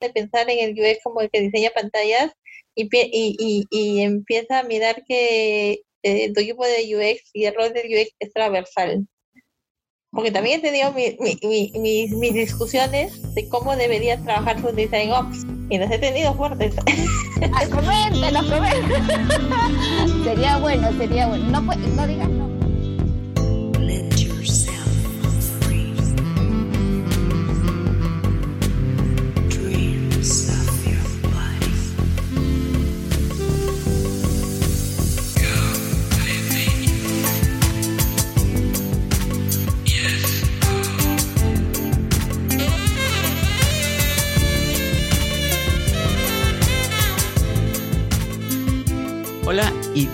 de pensar en el UX como el que diseña pantallas y, y, y, empieza a mirar que eh, tu equipo de UX y el rol del UX es transversal. Porque también he tenido mis discusiones de cómo debería trabajar su Design Ops y las he tenido fuertes. Ay, coméntanos, coméntanos. sería bueno, sería bueno. No, no digas no.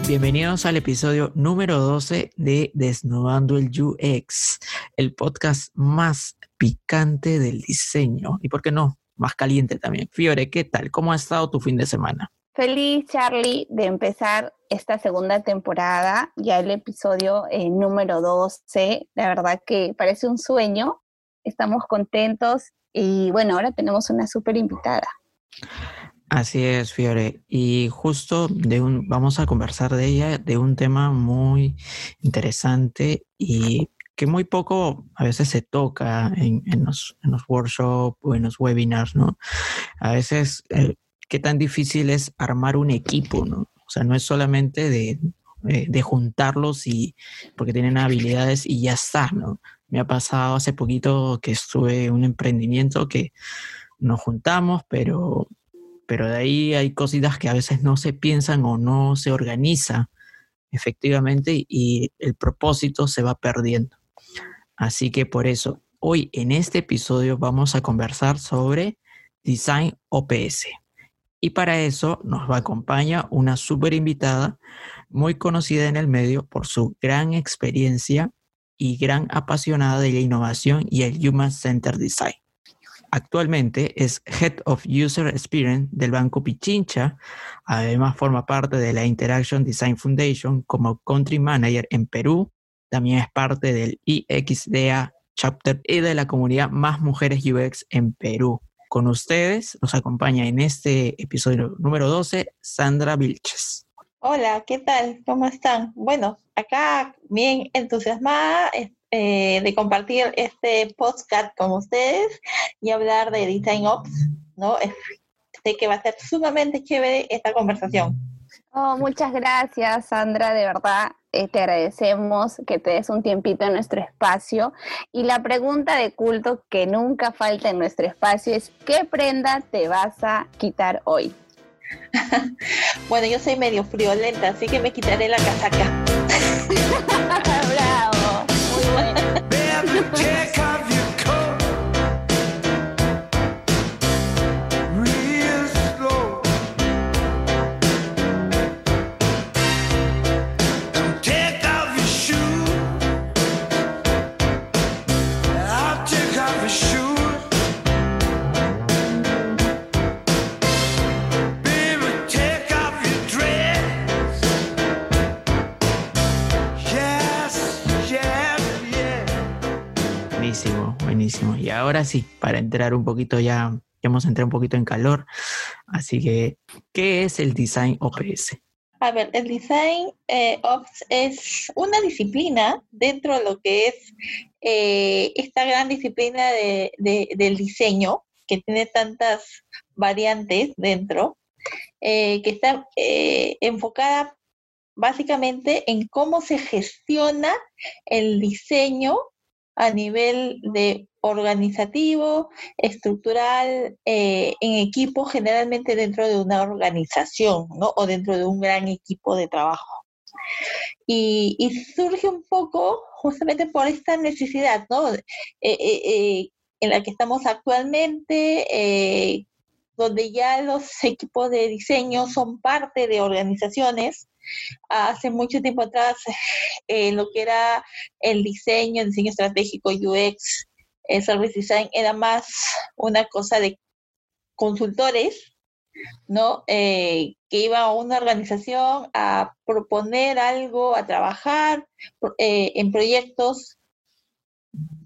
Bienvenidos al episodio número 12 de Desnudando el UX, el podcast más picante del diseño y, ¿por qué no?, más caliente también. Fiore, ¿qué tal? ¿Cómo ha estado tu fin de semana? Feliz, Charlie, de empezar esta segunda temporada, ya el episodio eh, número 12. La verdad que parece un sueño. Estamos contentos y bueno, ahora tenemos una súper invitada. Así es, Fiore. Y justo de un, vamos a conversar de ella, de un tema muy interesante y que muy poco a veces se toca en, los, en los, workshops o en los webinars, ¿no? A veces, eh, qué tan difícil es armar un equipo, ¿no? O sea, no es solamente de, eh, de juntarlos y porque tienen habilidades y ya está, ¿no? Me ha pasado hace poquito que estuve en un emprendimiento que nos juntamos, pero pero de ahí hay cositas que a veces no se piensan o no se organiza efectivamente y el propósito se va perdiendo. Así que por eso, hoy en este episodio vamos a conversar sobre Design OPS. Y para eso nos va a acompañar una súper invitada, muy conocida en el medio por su gran experiencia y gran apasionada de la innovación y el Human Centered Design. Actualmente es Head of User Experience del Banco Pichincha. Además forma parte de la Interaction Design Foundation como Country Manager en Perú. También es parte del IXDA Chapter y de la comunidad Más Mujeres UX en Perú. Con ustedes nos acompaña en este episodio número 12 Sandra Vilches. Hola, ¿qué tal? ¿Cómo están? Bueno, acá bien entusiasmada, eh, de compartir este podcast con ustedes y hablar de Design Ops, ¿no? Sé que va a ser sumamente chévere esta conversación. Oh, muchas gracias, Sandra, de verdad. Eh, te agradecemos que te des un tiempito en nuestro espacio. Y la pregunta de culto que nunca falta en nuestro espacio es, ¿qué prenda te vas a quitar hoy? bueno, yo soy medio friolenta, así que me quitaré la casaca. Check Y ahora sí, para entrar un poquito ya, ya hemos entrado un poquito en calor. Así que, ¿qué es el Design OPS? A ver, el Design eh, Ops es una disciplina dentro de lo que es eh, esta gran disciplina de, del diseño, que tiene tantas variantes dentro, eh, que está enfocada básicamente en cómo se gestiona el diseño a nivel de organizativo, estructural, eh, en equipo, generalmente dentro de una organización, ¿no? O dentro de un gran equipo de trabajo. Y, surge un poco justamente por esta necesidad, ¿no? Eh, eh, en la que estamos actualmente, donde ya los equipos de diseño son parte de organizaciones hace mucho tiempo atrás eh, lo que era el diseño, el diseño estratégico, UX, el service design era más una cosa de consultores, ¿no? Eh, que iba a una organización a proponer algo, a trabajar eh, en proyectos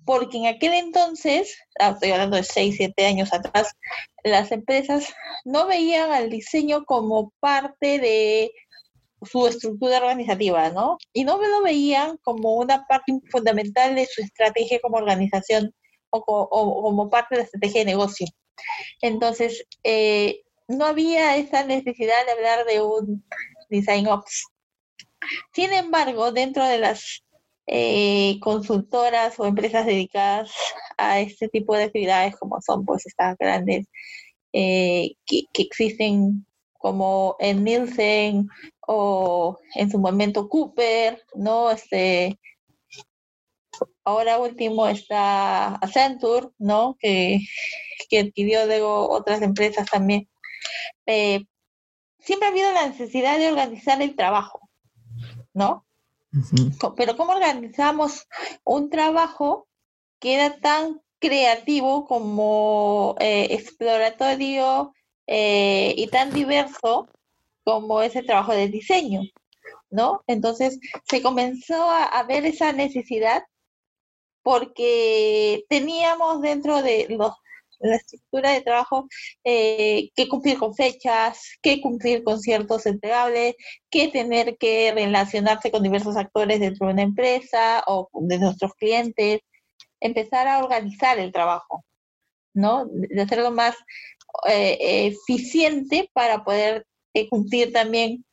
porque en aquel entonces, ah, estoy hablando de 6, 7 años atrás, las empresas no veían al diseño como parte de su estructura organizativa, ¿no? Y no lo veían como una parte fundamental de su estrategia como organización o, como parte de la estrategia de negocio. Entonces, eh, no había esa necesidad de hablar de un design ops. Sin embargo, dentro de las eh, consultoras o empresas dedicadas a este tipo de actividades, como son pues estas grandes eh, que, existen como en Nielsen o en su momento Cooper, ¿no? Este, ahora último está Accenture, ¿no? Que, adquirió otras empresas también. Eh, siempre ha habido la necesidad de organizar el trabajo, ¿no? Pero ¿cómo organizamos un trabajo que era tan creativo como eh, exploratorio eh, y tan diverso como ese trabajo de diseño, ¿no? Entonces se comenzó a ver esa necesidad porque teníamos dentro de los la estructura de trabajo, eh, que cumplir con fechas, que cumplir con ciertos entregables, que tener que relacionarse con diversos actores dentro de una empresa o de nuestros clientes, empezar a organizar el trabajo, ¿no? De hacerlo más eh, eficiente para poder eh, cumplir también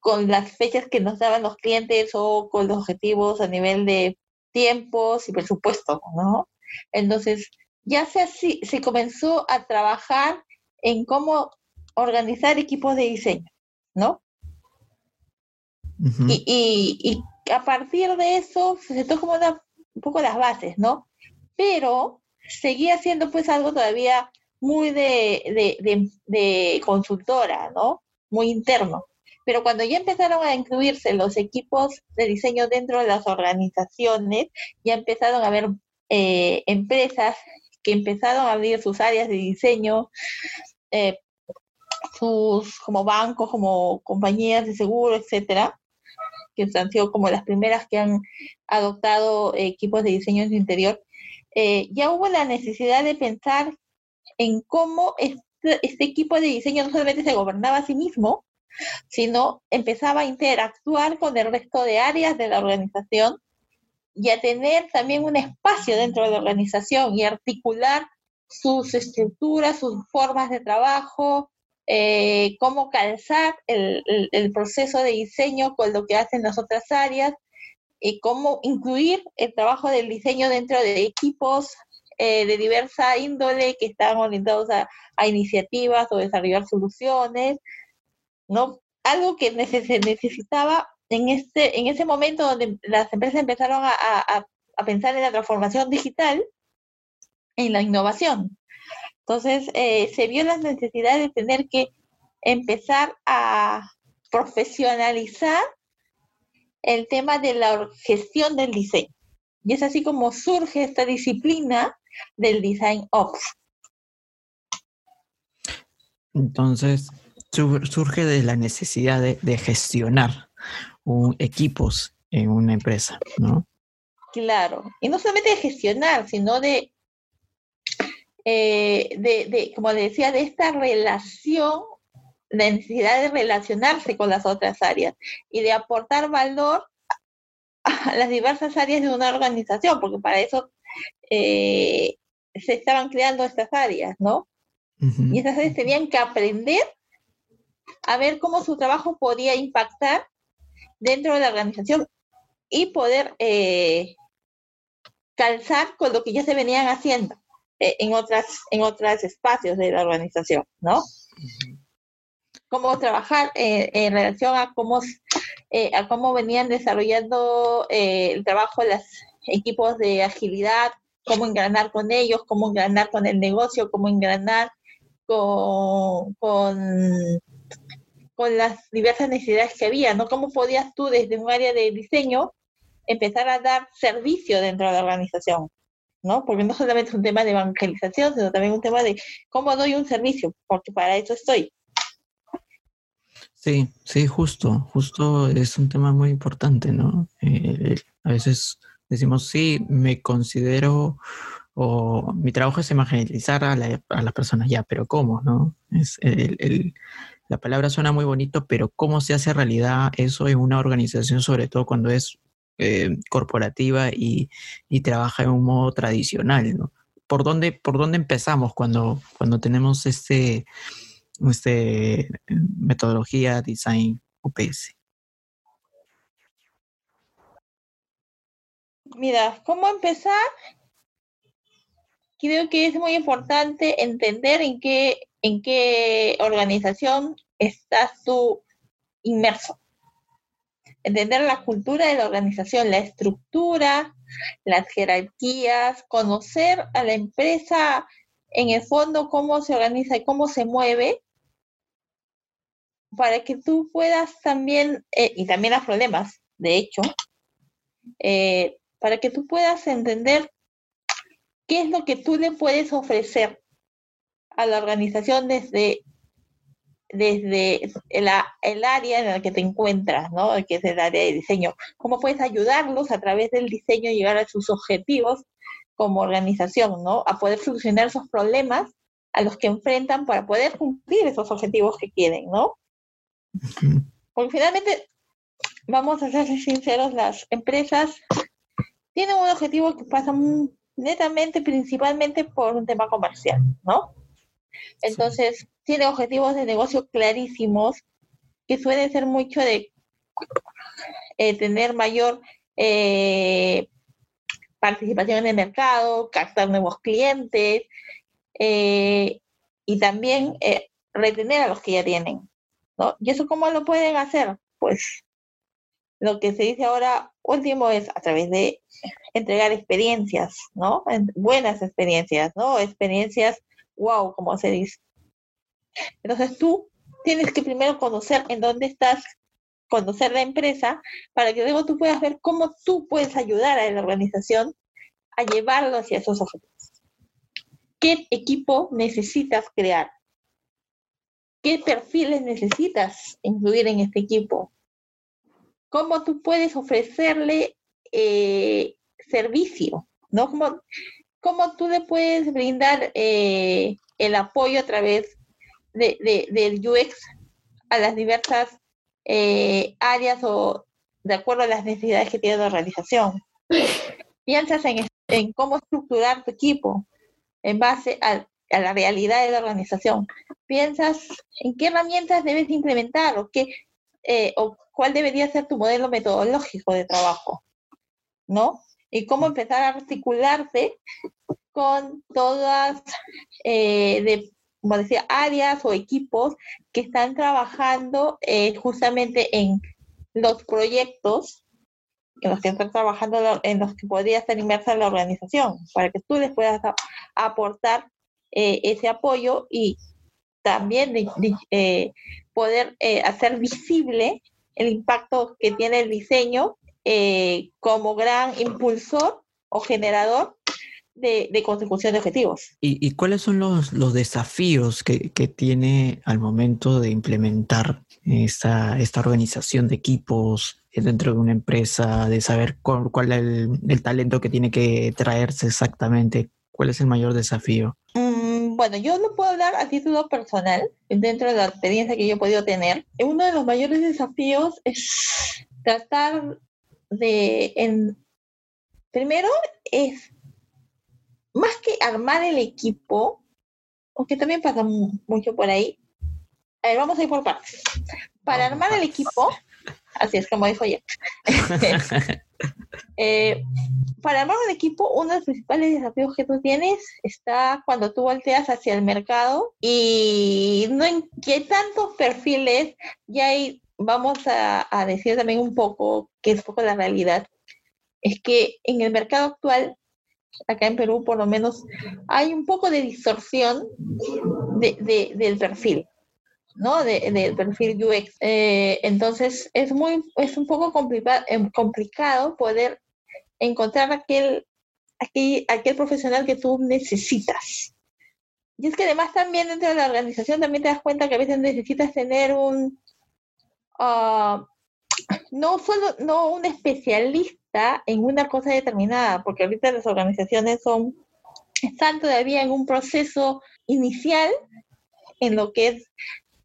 con las fechas que nos daban los clientes o con los objetivos a nivel de tiempos y presupuesto, ¿no? Entonces, ya se, se comenzó a trabajar en cómo organizar equipos de diseño, ¿no? y, a partir de eso se sentó como un poco las bases, ¿no? Pero seguía siendo pues algo todavía muy de, de, consultora, ¿no? Muy interno. Pero cuando ya empezaron a incluirse los equipos de diseño dentro de las organizaciones, ya empezaron a haber eh, empresas que empezaron a abrir sus áreas de diseño, eh, sus como bancos, como compañías de seguro, etcétera, que han sido como las primeras que han adoptado equipos de diseño en su interior, eh, ya hubo la necesidad de pensar en cómo este, este, equipo de diseño no solamente se gobernaba a sí mismo, sino empezaba a interactuar con el resto de áreas de la organización y a tener también un espacio dentro de la organización y articular sus estructuras, sus formas de trabajo, eh, cómo calzar el, proceso de diseño con lo que hacen las otras áreas y cómo incluir el trabajo del diseño dentro de equipos eh, de diversa índole que están orientados a, iniciativas o desarrollar soluciones, ¿no? Algo que se necesitaba en, este, en ese momento donde las empresas empezaron a, pensar en la transformación digital, en la innovación. Entonces, eh, se vio la necesidad de tener que empezar a profesionalizar el tema de la gestión del diseño. Y es así como surge esta disciplina del Design Ops. Entonces, surge de la necesidad de gestionar equipos en una empresa, ¿no? Claro, y no solamente de gestionar, sino de, eh, de, como decía, de esta relación, la necesidad de relacionarse con las otras áreas y de aportar valor a las diversas áreas de una organización, porque para eso eh, se estaban creando estas áreas, ¿no? Y esas áreas tenían que aprender a ver cómo su trabajo podía impactar dentro de la organización y poder eh, calzar con lo que ya se venían haciendo eh, en otras en otros espacios de la organización, ¿no? Cómo trabajar eh, en relación a cómo a cómo venían desarrollando el trabajo los equipos de agilidad, cómo engranar con ellos, cómo engranar con el negocio, cómo engranar con, con con las diversas necesidades que había, ¿no? ¿Cómo podías tú desde un área de diseño empezar a dar servicio dentro de la organización? ¿no? Porque no solamente es un tema de evangelización, sino también un tema de cómo doy un servicio, porque para eso estoy. Sí, sí, justo, justo es un tema muy importante, ¿no? Eh, a veces decimos, sí, me considero o mi trabajo es evangelizar a, las personas, ya, pero ¿cómo? ¿no? Es la palabra suena muy bonito, pero ¿cómo se hace realidad eso en una organización, sobre todo cuando es eh, corporativa y, trabaja en un modo tradicional? ¿Por, dónde, ¿Por dónde empezamos cuando, cuando tenemos este, este metodología design UPS? Mira, ¿cómo empezar? Creo que es muy importante entender en qué, en qué organización estás tú inmerso. Entender la cultura de la organización, la estructura, las jerarquías, conocer a la empresa en el fondo cómo se organiza y cómo se mueve, para que tú puedas también, eh, y también los problemas, de hecho, eh, para que tú puedas entender qué es lo que tú le puedes ofrecer a la organización desde, desde el área en la que te encuentras, ¿no? que es el área de diseño. ¿Cómo puedes ayudarlos a través del diseño a llegar a sus objetivos como organización, ¿no? A poder solucionar esos problemas a los que enfrentan para poder cumplir esos objetivos que quieren, ¿no? Porque finalmente, vamos a ser sinceros, las empresas tienen un objetivo que pasa netamente, principalmente por un tema comercial, ¿no? Entonces, tiene objetivos de negocio clarísimos que suelen ser mucho de eh, tener mayor eh, participación en el mercado, captar nuevos clientes eh, y también retener a los que ya tienen, ¿no? ¿Y eso cómo lo pueden hacer? Pues lo que se dice ahora último es a través de entregar experiencias, ¿no? Buenas experiencias, ¿no? Experiencias wow, como se dice. Entonces tú tienes que primero conocer en dónde estás, conocer la empresa, para que luego tú puedas ver cómo tú puedes ayudar a la organización a llevarlo hacia esos objetivos. ¿Qué equipo necesitas crear? ¿Qué perfiles necesitas incluir en este equipo? cómo tú puedes ofrecerle eh, servicio, ¿no? Cómo, cómo, tú le puedes brindar eh, el apoyo a través de, del UX a las diversas eh, áreas o de acuerdo a las necesidades que tiene la organización. Piensas en, cómo estructurar tu equipo en base a, a, la realidad de la organización. Piensas en qué herramientas debes implementar o qué, o cuál debería ser tu modelo metodológico de trabajo, ¿no? Y cómo empezar a articularte con todas, eh, de, como decía, áreas o equipos que están trabajando eh, justamente en los proyectos en los que están trabajando, en los que podría estar inmersa la organización, para que tú les puedas aportar eh, ese apoyo y también poder hacer visible el impacto que tiene el diseño eh, como gran impulsor o generador de, consecución de objetivos. ¿Y, cuáles son los, desafíos que, tiene al momento de implementar esta, esta organización de equipos dentro de una empresa, de saber cuál, es el, talento que tiene que traerse exactamente? ¿Cuál es el mayor desafío? Mm, bueno, yo no puedo hablar a título personal, dentro de la experiencia que yo he podido tener. Uno de los mayores desafíos es tratar de, en, primero es más que armar el equipo, aunque también pasa mucho por ahí. A ver, vamos a ir por partes. Para armar el equipo, así es como dijo yo. Eh, para armar un equipo, uno de los principales desafíos que tú tienes está cuando tú volteas hacia el mercado y no en qué tantos perfiles ya hay, vamos a, decir también un poco, que es un poco la realidad, es que en el mercado actual, acá en Perú por lo menos, hay un poco de distorsión del perfil. ¿no? De, del perfil UX. Eh, entonces es muy, es un poco em, complicado poder encontrar aquel, aquel, aquel profesional que tú necesitas. Y es que además también dentro de la organización también te das cuenta que a veces necesitas tener un, ah, no solo, no un especialista en una cosa determinada, porque ahorita las organizaciones están todavía en un proceso inicial en lo que es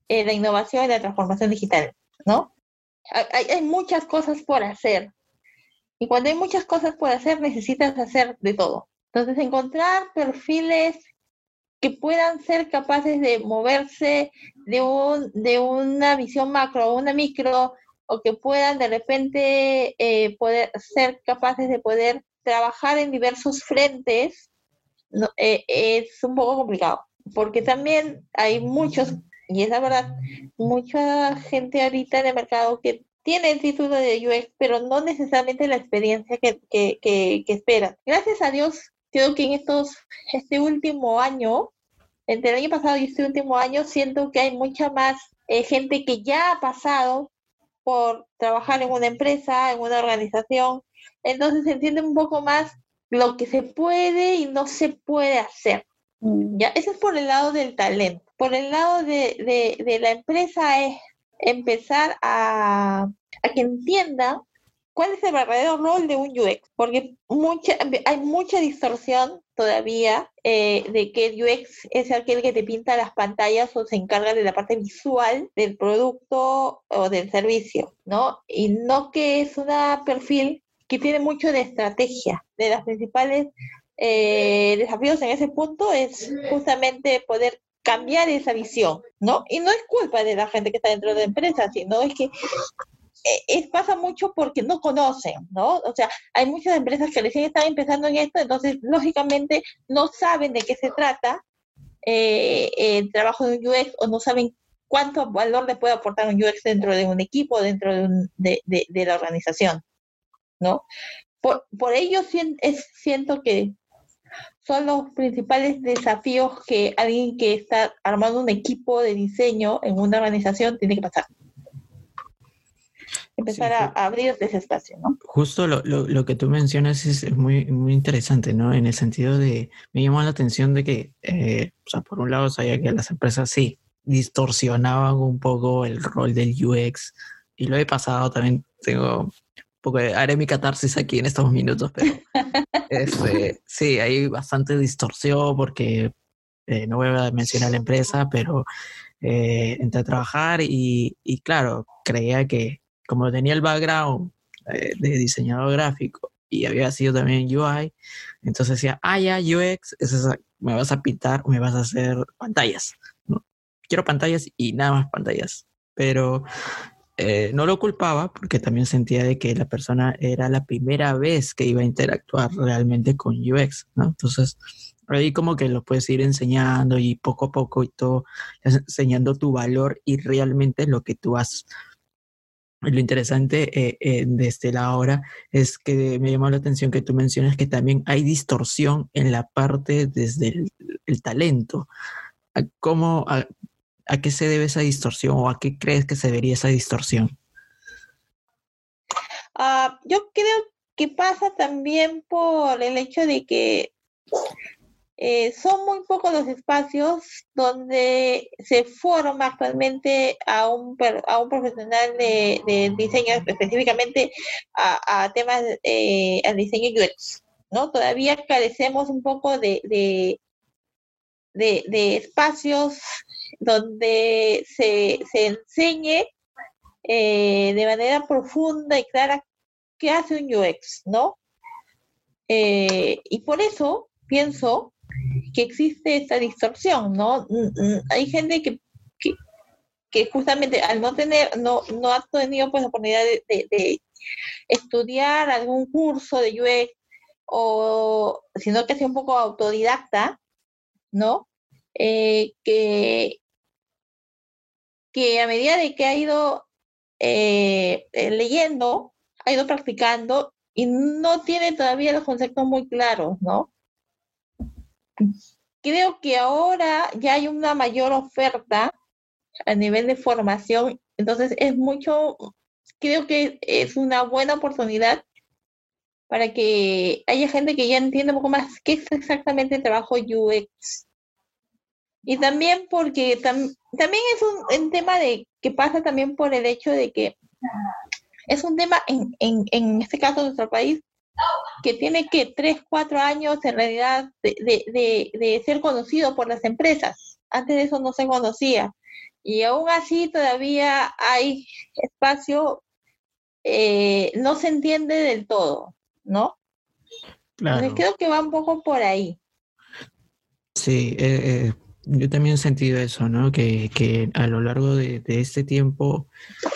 eh, la innovación y la transformación digital, ¿no? Hay, hay muchas cosas por hacer. Y cuando hay muchas cosas por hacer, necesitas hacer de todo. Entonces, encontrar perfiles que puedan ser capaces de moverse de, un, de una visión macro a una micro o que puedan de repente eh, poder ser capaces de poder trabajar en diversos frentes eh, es un poco complicado porque también hay muchos y es la verdad mucha gente ahorita en el mercado que tiene el título de UX pero no necesariamente la experiencia que, que, que, que esperan. Gracias a Dios creo que en estos, este último año, entre el año pasado y este último año, siento que hay mucha más eh, gente que ya ha pasado por trabajar en una empresa, en una organización, entonces se entiende un poco más lo que se puede y no se puede hacer. Mm. Ya, eso es por el lado del talento. Por el lado de, de, la empresa es empezar a, a que entienda cuál es el verdadero rol de un UX, porque mucha, hay mucha distorsión todavía eh, de que el UX es aquel que te pinta las pantallas o se encarga de la parte visual del producto o del servicio, ¿no? Y no que es un perfil que tiene mucho de estrategia. De las principales eh, desafíos en ese punto es justamente poder cambiar esa visión, ¿no? Y no es culpa de la gente que está dentro de la empresa, sino es que es, pasa mucho porque no conocen, ¿no? O sea, hay muchas empresas que recién están empezando en esto, entonces lógicamente no saben de qué se trata eh, el trabajo de un UX o no saben cuánto valor le puede aportar un UX dentro de un equipo, dentro de, un, de, de, la organización, ¿no? Por, por ello es, siento que son los principales desafíos que alguien que está armando un equipo de diseño en una organización tiene que pasar empezar a, abrir ese espacio, ¿no? Justo lo, lo, que tú mencionas es muy, muy interesante, ¿no? En el sentido de, me llamó la atención de que, eh, o sea, por un lado sabía que las empresas sí distorsionaban un poco el rol del UX y lo he pasado también, tengo un poco de, haré mi catarsis aquí en estos minutos, pero este, sí, hay bastante distorsión porque eh, no voy a mencionar la empresa, pero eh, entré a trabajar y, y claro, creía que como tenía el background eh, de diseñador gráfico y había sido también UI, entonces decía, ah, ya, UX, es me vas a pintar, me vas a hacer pantallas. Quiero pantallas y nada más pantallas. Pero eh, no lo culpaba porque también sentía de que la persona era la primera vez que iba a interactuar realmente con UX, ¿no? Entonces, ahí como que lo puedes ir enseñando y poco a poco y todo, enseñando tu valor y realmente lo que tú has lo interesante eh, eh, de este lado ahora es que me llamó la atención que tú mencionas que también hay distorsión en la parte desde el, talento. ¿Cómo, a, qué se debe esa distorsión o a qué crees que se debería esa distorsión? Ah, yo creo que pasa también por el hecho de que eh, son muy pocos los espacios donde se forma actualmente a un, a un profesional de, diseño, específicamente a, temas, eh, al diseño UX, ¿no? Todavía carecemos un poco de, de, espacios donde se, se enseñe eh, de manera profunda y clara qué hace un UX, ¿no? y por eso pienso que existe esta distorsión, ¿no? Mm, mm, hay gente que, que, justamente al no tener, no, no ha tenido pues la oportunidad de, estudiar algún curso de UX o sino que sea un poco autodidacta, ¿no? Eh, que, que a medida de que ha ido eh, eh, leyendo, ha ido practicando y no tiene todavía los conceptos muy claros, ¿no? Creo que ahora ya hay una mayor oferta a nivel de formación, entonces es mucho, creo que es una buena oportunidad para que haya gente que ya entienda un poco más qué es exactamente el trabajo UX. Y también porque también es un, tema de que pasa también por el hecho de que es un tema en, en, en este caso en nuestro país que tiene que tres, cuatro años en realidad de, de, de, ser conocido por las empresas. Antes de eso no se conocía. Y aún así todavía hay espacio, eh, no se entiende del todo, ¿no? Claro. creo que va un poco por ahí. Sí, eh, eh, yo también he sentido eso, ¿no? Que, que a lo largo de, este tiempo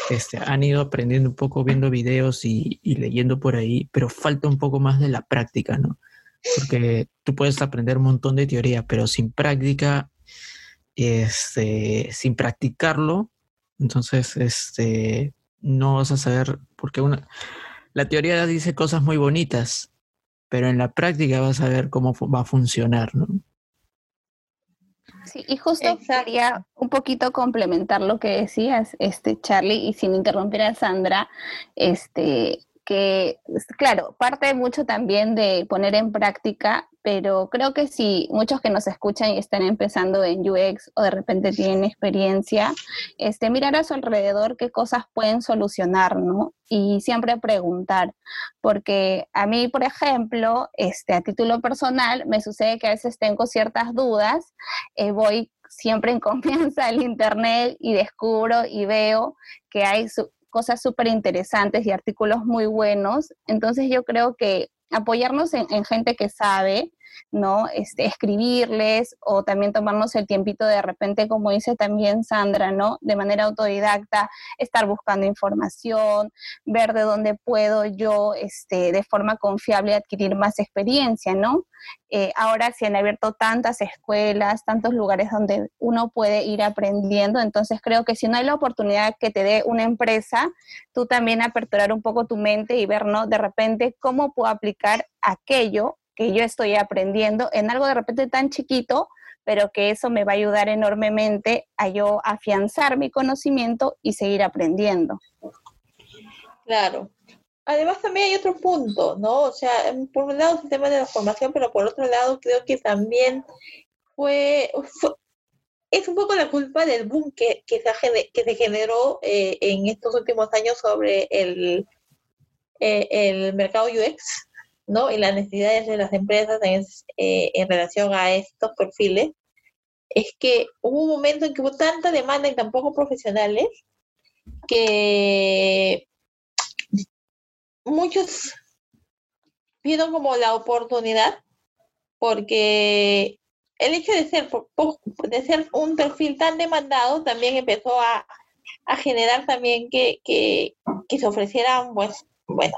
este, han ido aprendiendo un poco, viendo videos y, leyendo por ahí, pero falta un poco más de la práctica, ¿no? Porque tú puedes aprender un montón de teoría, pero sin práctica, este, sin practicarlo, entonces este, no vas a saber, porque una, la teoría dice cosas muy bonitas, pero en la práctica vas a ver cómo va a funcionar, ¿no? Sí, y justo quería un poquito complementar lo que decías, este Charlie, y sin interrumpir a Sandra, este, que, claro, parte mucho también de poner en práctica, pero creo que si muchos que nos escuchan y están empezando en UX o de repente tienen experiencia, este, mirar a su alrededor qué cosas pueden solucionar, ¿no? Y siempre preguntar, porque a mí, por ejemplo, este, a título personal, me sucede que a veces tengo ciertas dudas, eh, voy siempre en confianza al internet y descubro y veo que hay cosas súper interesantes y artículos muy buenos. Entonces yo creo que apoyarnos en, gente que sabe, ¿no? Este, escribirles o también tomarnos el tiempito de repente, como dice también Sandra, ¿no? De manera autodidacta, estar buscando información, ver de dónde puedo yo, este, de forma confiable adquirir más experiencia, ¿no? Eh, ahora se han abierto tantas escuelas, tantos lugares donde uno puede ir aprendiendo, entonces creo que si no hay la oportunidad que te dé una empresa, tú también aperturar un poco tu mente y ver, ¿no? De repente, cómo puedo aplicar aquello que yo estoy aprendiendo en algo de repente tan chiquito, pero que eso me va a ayudar enormemente a yo afianzar mi conocimiento y seguir aprendiendo. Claro. Además también hay otro punto, ¿no? O sea, por un lado el sistema de la formación, pero por otro lado creo que también fue, es un poco la culpa del boom que, que, se, que se generó eh, en estos últimos años sobre el, eh, el mercado UX, ¿no? Y las necesidades de las empresas en, eh, en relación a estos perfiles, es que hubo un momento en que hubo tanta demanda y tan pocos profesionales que muchos vieron como la oportunidad porque el hecho de ser de ser un perfil tan demandado también empezó a, a generar también que, que, que, se ofrecieran pues bueno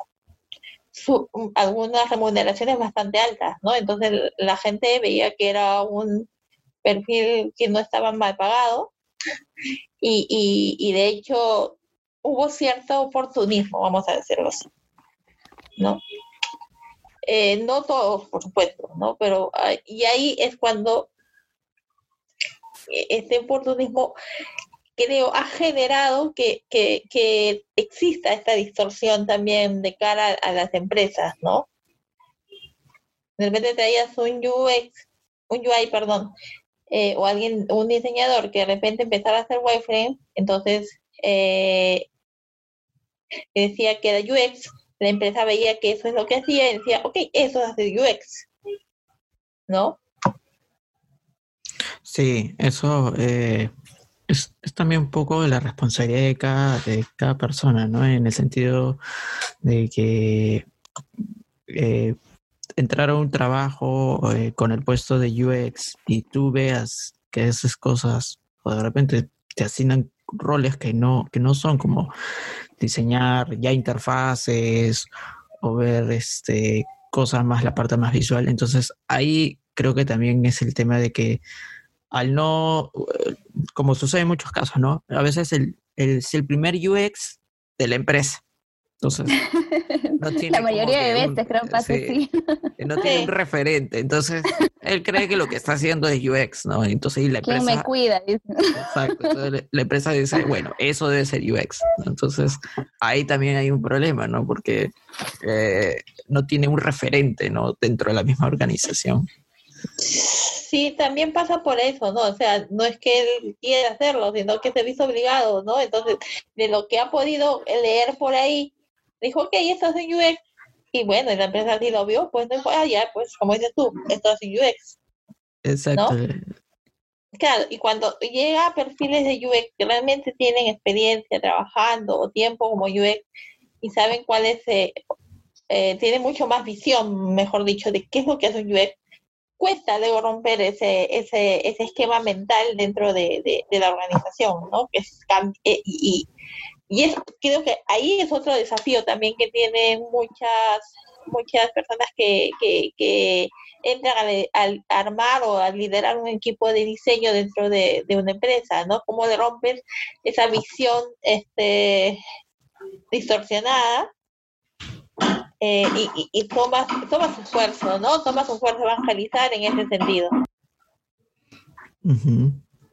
algunas remuneraciones bastante altas, ¿no? Entonces la gente veía que era un perfil que no estaba mal pagado y, y, de hecho hubo cierto oportunismo, vamos a decirlo así, ¿no? Eh, no todos, por supuesto, ¿no? Pero ah, y ahí es cuando este oportunismo creo, ha generado que, que, exista esta distorsión también de cara a, las empresas, ¿no? De repente traías un UX, un UI, perdón, eh, o alguien, un diseñador que de repente empezara a hacer wireframe, entonces eh, decía que era UX, la empresa veía que eso es lo que hacía y decía, ok, eso es hacer UX, ¿no? Sí, eso eh, es, también un poco la responsabilidad de cada, de cada persona, ¿no? En el sentido de que eh, entrar a un trabajo eh, con el puesto de UX y tú veas que esas cosas, o de repente te asignan roles que no, que no son como diseñar ya interfaces o ver este cosas más, la parte más visual. Entonces ahí creo que también es el tema de que al no, como sucede en muchos casos, ¿no? A veces el, el, es el primer UX de la empresa. Entonces, no tiene la mayoría de veces creo que pasa así. No tiene un referente. Entonces, él cree que lo que está haciendo es UX, ¿no? Entonces, y la empresa. ¿Quién me cuida? Exacto. Entonces, la empresa dice, bueno, eso debe ser UX. Entonces, ahí también hay un problema, ¿no? Porque eh, no tiene un referente, ¿no? Dentro de la misma organización. Sí, también pasa por eso, ¿no? O sea, no es que él quiera hacerlo, sino que se visto obligado, ¿no? Entonces, de lo que ha podido leer por ahí, dijo, ok, esto es un UX, y bueno, la empresa así lo vio, pues no fue allá, pues como dices tú, esto es un UX. Exacto. Claro, y cuando llega a perfiles de UX que realmente tienen experiencia trabajando o tiempo como UX y saben cuál es, eh, eh, tienen mucho más visión, mejor dicho, de qué es lo que hace un UX, cuesta luego romper ese, ese, ese esquema mental dentro de, de, la organización, ¿no? Que es, eh, y, y es, creo que ahí es otro desafío también que tienen muchas muchas personas que, que, que entran al, armar o a liderar un equipo de diseño dentro de, una empresa, ¿no? Cómo le rompen esa visión este, distorsionada eh, y, y, tomas, tomas esfuerzo, ¿no? Tomas esfuerzo evangelizar en ese sentido.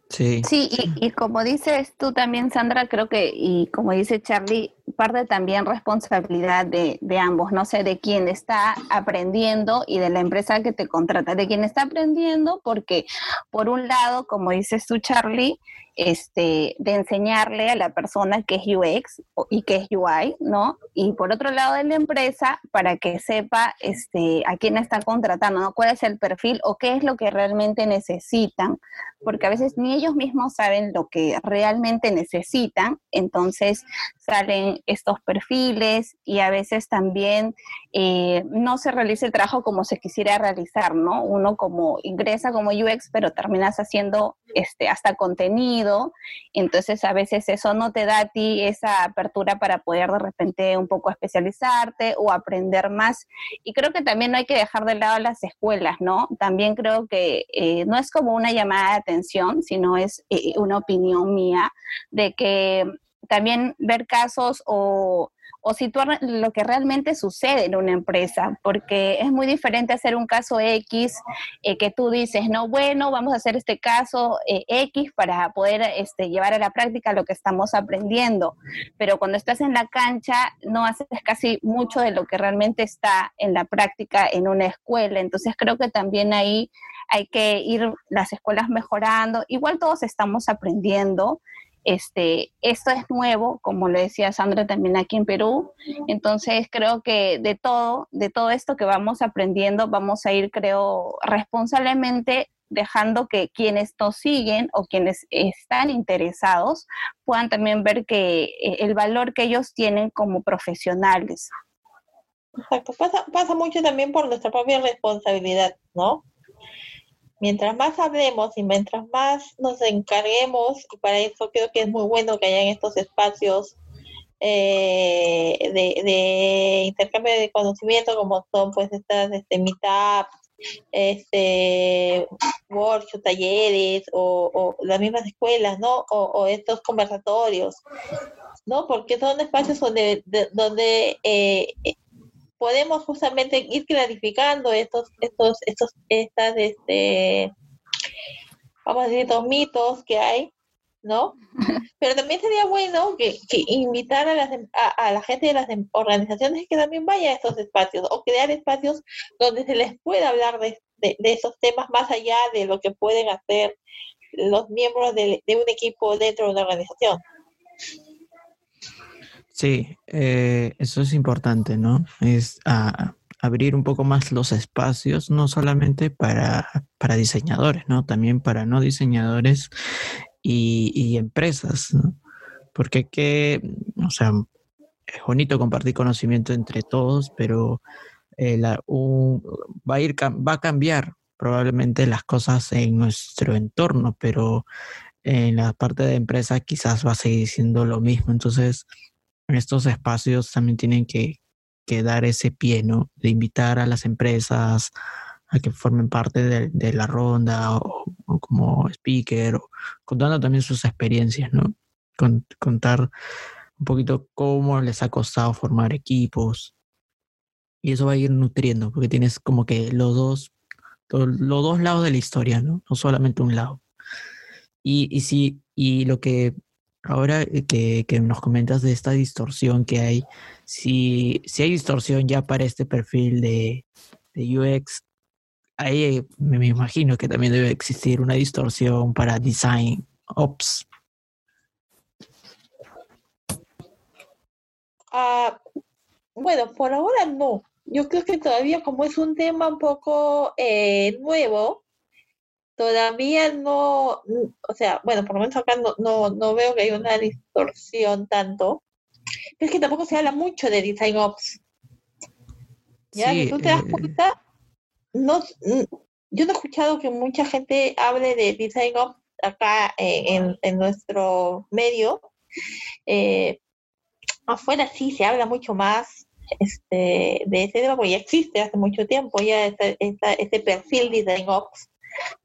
Sí, sí y, y, como dices tú también, Sandra, creo que, y como dice Charlie, parte también responsabilidad de, de, ambos, no sé, de quien está aprendiendo y de la empresa que te contrata, de quien está aprendiendo, porque por un lado, como dices tú, Charlie, este, de enseñarle a la persona que es UX y que es UI, ¿no? Y por otro lado de la empresa, para que sepa este, a quién está contratando, ¿no? cuál es el perfil o qué es lo que realmente necesitan, porque a veces ni ellos mismos saben lo que realmente necesitan, entonces salen estos perfiles y a veces también eh, no se realiza el trabajo como se quisiera realizar, ¿no? Uno como ingresa como UX, pero terminas haciendo este, hasta contenido, entonces a veces eso no te da a ti esa apertura para poder de repente un poco especializarte o aprender más. Y creo que también no hay que dejar de lado las escuelas, ¿no? También creo que eh, no es como una llamada de atención, sino es eh, una opinión mía de que también ver casos o, situar lo que realmente sucede en una empresa, porque es muy diferente hacer un caso X eh, que tú dices, no, bueno, vamos a hacer este caso eh, X para poder este, llevar a la práctica lo que estamos aprendiendo, pero cuando estás en la cancha no haces casi mucho de lo que realmente está en la práctica en una escuela, entonces creo que también ahí hay que ir las escuelas mejorando, igual todos estamos aprendiendo, este, esto es nuevo, como le decía Sandra también aquí en Perú. Entonces creo que de todo, de todo esto que vamos aprendiendo, vamos a ir, creo, responsablemente dejando que quienes nos siguen o quienes están interesados puedan también ver que eh, el valor que ellos tienen como profesionales. Exacto, pasa, pasa mucho también por nuestra propia responsabilidad, ¿no? Mientras más hablemos y mientras más nos encarguemos, y para eso creo que es muy bueno que hayan estos espacios eh, de, intercambio de conocimiento, como son pues estas este, meetups, este, workshops, talleres o, las mismas escuelas, ¿no? O, estos conversatorios, ¿no? Porque son espacios donde, donde eh, podemos justamente ir clarificando estos, estos, estos, estas, este, vamos a decir, estos mitos que hay, ¿no? Pero también sería bueno que, invitar a, las, em, a, la gente de las em, organizaciones que también vaya a estos espacios o crear espacios donde se les pueda hablar de, de, esos temas más allá de lo que pueden hacer los miembros de, de un equipo dentro de una organización. Sí, eh, eso es importante, ¿no? Es abrir un poco más los espacios, no solamente para, para diseñadores, ¿no? También para no diseñadores y, empresas, ¿no? Porque que, o sea, es bonito compartir conocimiento entre todos, pero eh, va, a ir, va a cambiar probablemente las cosas en nuestro entorno, pero en la parte de empresa quizás va a seguir siendo lo mismo. Entonces, estos espacios también tienen que, dar ese pie, ¿no? De invitar a las empresas a que formen parte de, la ronda o, como speaker, o contando también sus experiencias, ¿no? contar un poquito cómo les ha costado formar equipos. Y eso va a ir nutriendo, porque tienes como que los dos, los dos lados de la historia, ¿no? No solamente un lado. Y, y y lo que Ahora eh, que, nos comentas de esta distorsión que hay, si, si hay distorsión ya para este perfil de, UX, ahí eh, me, imagino que también debe existir una distorsión para Design Ops. Ah, bueno, por ahora no. Yo creo que todavía como es un tema un poco eh, nuevo, todavía no, o sea, bueno, por lo menos acá no, no, no veo que hay una distorsión tanto. Pero es que tampoco se habla mucho de Design Ops. Ya, si tú te das eh, cuenta, no, yo no he escuchado que mucha gente hable de Design Ops acá en, en nuestro medio. Eh, afuera sí se habla mucho más este, de ese tema, porque ya existe hace mucho tiempo ya este perfil Design Ops,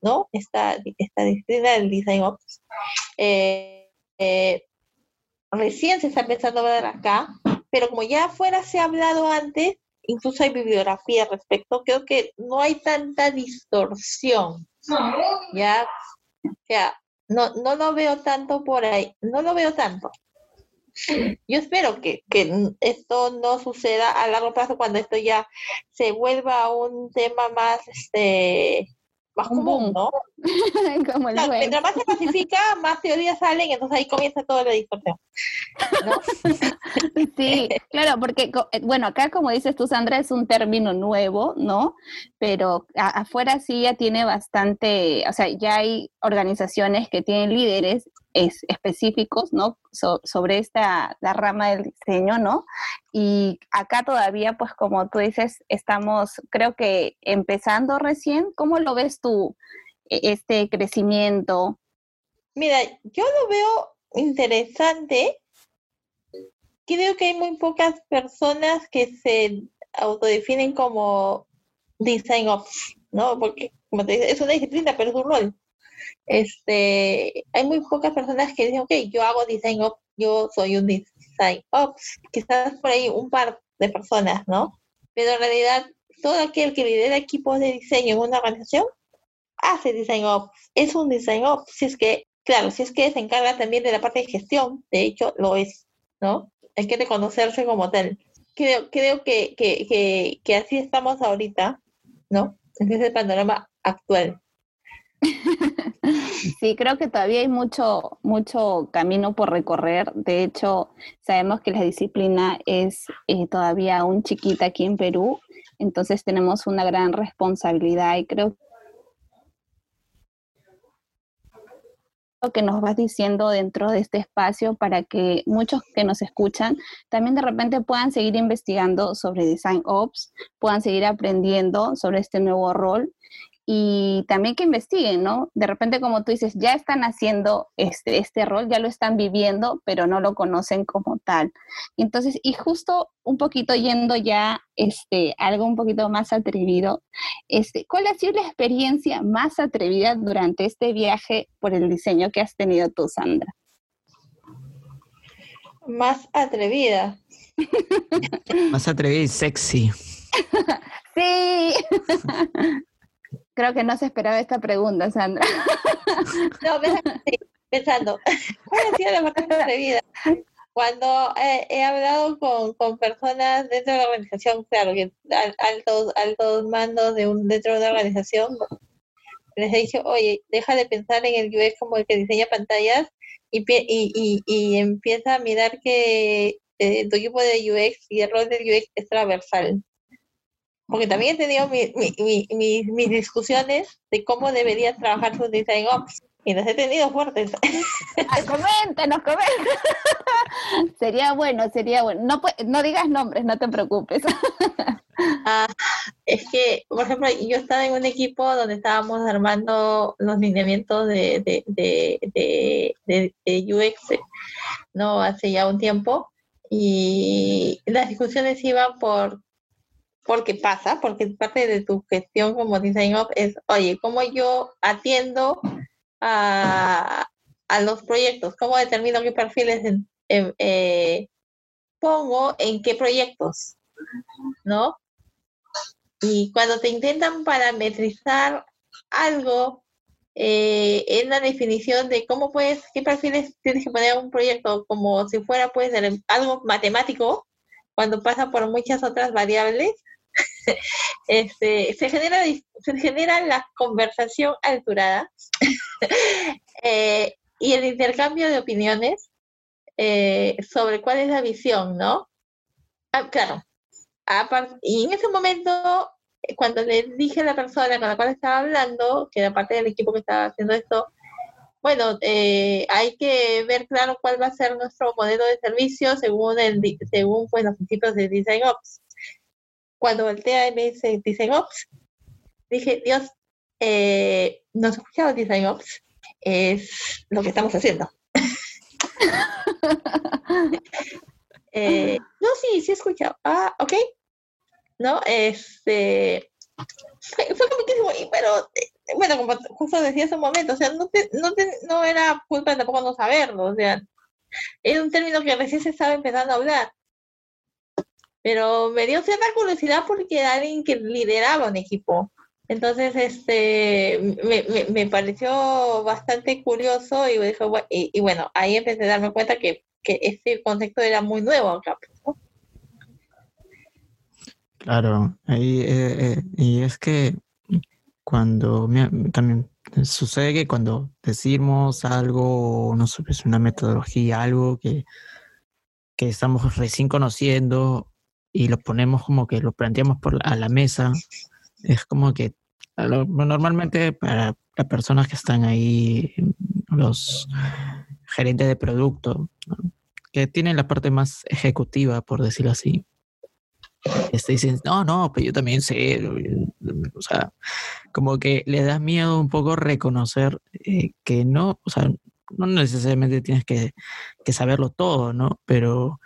¿no? Esta, esta disciplina del Design Ops. Eh, eh, recién se está empezando a ver acá, pero como ya afuera se ha hablado antes, incluso hay bibliografía al respecto, creo que no hay tanta distorsión. Ya, no, no lo veo tanto por ahí, no lo veo tanto. Yo espero que, que, esto no suceda a largo plazo cuando esto ya se vuelva un tema más este más común, ¿no? mientras más se pacifica, más teorías salen, entonces ahí comienza toda la distorsión. sí, claro, porque, eh, bueno, acá como dices tú, Sandra, es un término nuevo, ¿no? Pero afuera sí ya tiene bastante, o sea, ya hay organizaciones que tienen líderes es, específicos, ¿no? sobre esta, la rama del diseño, ¿no? Y acá todavía, pues como tú dices, estamos, creo que empezando recién. ¿Cómo lo ves tú, e, este crecimiento? Mira, yo lo veo interesante. Creo que hay muy pocas personas que se autodefinen como design ops, ¿no? Porque, como te dice, es una disciplina, pero es un rol este, hay muy pocas personas que dicen, ok, yo hago design ops, yo soy un design ops, quizás por ahí un par de personas, ¿no? Pero en realidad todo aquel que lidera equipos de diseño en una organización hace design ops, es un design ops, si es que, claro, si es que se encarga también de la parte de gestión, de hecho lo es, ¿no? Hay que reconocerse como tal. Creo, creo que, que, que, así estamos ahorita, ¿no? Ese es el panorama actual. Sí, creo que todavía hay mucho, mucho camino por recorrer. De hecho, sabemos que la disciplina es eh, todavía aún chiquita aquí en Perú, entonces tenemos una gran responsabilidad y creo que nos vas diciendo dentro de este espacio para que muchos que nos escuchan también de repente puedan seguir investigando sobre Design Ops, puedan seguir aprendiendo sobre este nuevo rol y también que investiguen, ¿no? De repente, como tú dices, ya están haciendo este, este rol, ya lo están viviendo, pero no lo conocen como tal. Entonces, y justo un poquito yendo ya este, algo un poquito más atrevido, este, ¿cuál ha sido la experiencia más atrevida durante este viaje por el diseño que has tenido tú, Sandra? Más atrevida. más atrevida y sexy. sí. Creo que no se esperaba esta pregunta, Sandra. no, pensando, ¿cuál ha sido la más atrevida? Cuando he hablado con, con, personas dentro de la organización, claro, que altos, altos mandos de un, dentro de una organización, les he dicho, oye, deja de pensar en el UX como el que diseña pantallas y, y, y, empieza a mirar que eh, tu equipo de UX y el rol del UX es transversal porque también he tenido mis discusiones de cómo debería trabajar su design ops y las he tenido fuertes. Ay, coméntanos, coméntanos. sería bueno, sería bueno. No, no digas nombres, no te preocupes. Ah, es que, por ejemplo, yo estaba en un equipo donde estábamos armando los lineamientos de, de, de UX, ¿no? Hace ya un tiempo. Y las discusiones iban por porque pasa, porque parte de tu gestión como design ops es, oye, ¿cómo yo atiendo a, los proyectos? ¿Cómo determino qué perfiles eh, pongo en qué proyectos? ¿No? Y cuando te intentan parametrizar algo eh, en la definición de cómo puedes, qué perfiles tienes que poner en un proyecto, como si fuera pues algo matemático, cuando pasa por muchas otras variables, este, se, genera, se genera la conversación alturada eh, y el intercambio de opiniones eh, sobre cuál es la visión, ¿no? Ah, claro, y en ese momento, eh, cuando le dije a la persona con la cual estaba hablando, que era parte del equipo que estaba haciendo esto, bueno, eh, hay que ver claro cuál va a ser nuestro modelo de servicio según el según pues, los principios de Design Ops. Cuando voltea y me dice Design Ops, dije, Dios, eh, no has escuchado Design Ops, es lo que estamos haciendo. Eh, no, sí, sí he escuchado. Ah, ok. No, este. Fue, fue pero eh, bueno, como justo decía hace un momento, o sea, no, no, no era culpa tampoco no saberlo, o sea, era un término que recién se estaba empezando a hablar. Pero me dio cierta curiosidad porque era alguien que lideraba un equipo. Entonces, este, me, me, pareció bastante curioso y, dijo, y, bueno, ahí empecé a darme cuenta que, que este concepto era muy nuevo acá. Pues, claro, ahí, eh, eh, y es que cuando también sucede que cuando decimos algo, no sé, es una metodología, algo que, que estamos recién conociendo y lo ponemos como que lo planteamos por a la mesa, es como que normalmente para las personas que están ahí, los gerentes de producto, que tienen la parte más ejecutiva, por decirlo así, este, dicen, no, no, pues yo también sé, o sea, como que le da miedo un poco reconocer eh, que no, o sea, no necesariamente tienes que, que saberlo todo, ¿no? Pero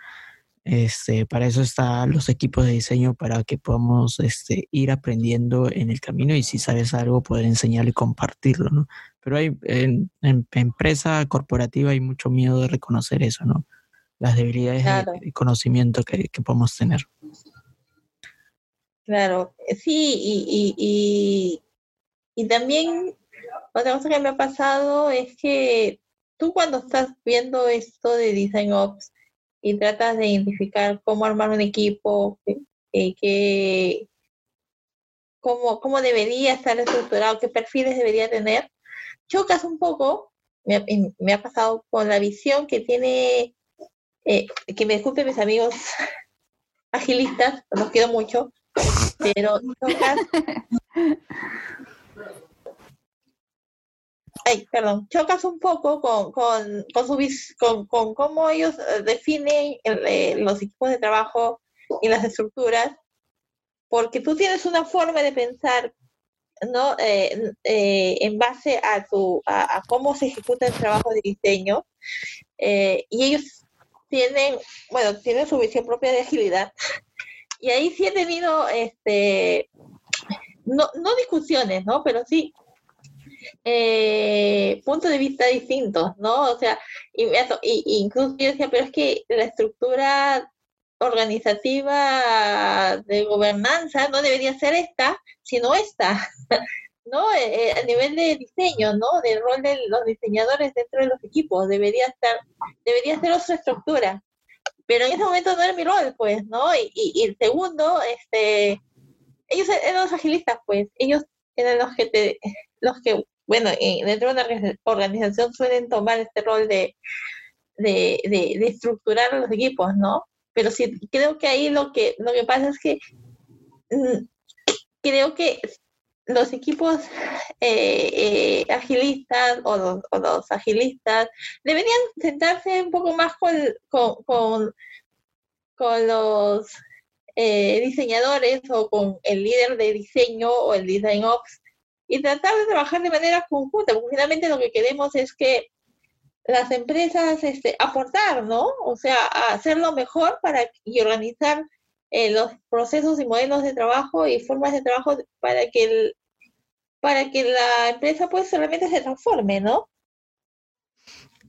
este, para eso están los equipos de diseño, para que podamos este, ir aprendiendo en el camino y si sabes algo, poder enseñarlo y compartirlo, ¿no? Pero hay, en, empresa corporativa hay mucho miedo de reconocer eso, ¿no? Las debilidades de, conocimiento que, podemos tener. Claro, sí, y, y, y también otra cosa que me ha pasado es que tú cuando estás viendo esto de Design Ops, y tratas de identificar cómo armar un equipo, que, cómo, cómo debería estar estructurado, qué perfiles debería tener, chocas un poco, me, ha pasado con la visión que tiene, eh, que me disculpen mis amigos agilistas, los quiero mucho, pero chocas ay, perdón, chocas un poco con, con, con, su, con, con cómo ellos eh, definen eh, los equipos de trabajo y las estructuras, porque tú tienes una forma de pensar ¿no? Eh, en base a, tu, a, cómo se ejecuta el trabajo de diseño, y ellos tienen, bueno, tienen su visión propia de agilidad. Y ahí sí he tenido, este, no, no discusiones, ¿no? Pero sí eh, puntos de vista distintos, ¿no? O sea, y, incluso yo decía, pero es que la estructura organizativa de gobernanza no debería ser esta, sino esta, ¿no? Eh, eh, a nivel de diseño, ¿no? Del rol de los diseñadores dentro de los equipos, debería estar, debería ser otra estructura. Pero en ese momento no era mi rol, pues, ¿no? Y, y el segundo, este, ellos eran los agilistas, pues, ellos eran los que te, los que bueno, dentro de una organización suelen tomar este rol de, de, de, estructurar los equipos, ¿no? Pero sí, creo que ahí lo que, lo que pasa es que mm, creo que los equipos eh, eh, agilistas o los, o los, agilistas deberían sentarse un poco más con, con, con, los eh, diseñadores o con el líder de diseño o el design ops y tratar de trabajar de manera conjunta, porque finalmente lo que queremos es que las empresas este, aportar, ¿no? O sea, hacerlo mejor para y organizar eh, los procesos y modelos de trabajo y formas de trabajo para que el, para que la empresa pues realmente se transforme, ¿no?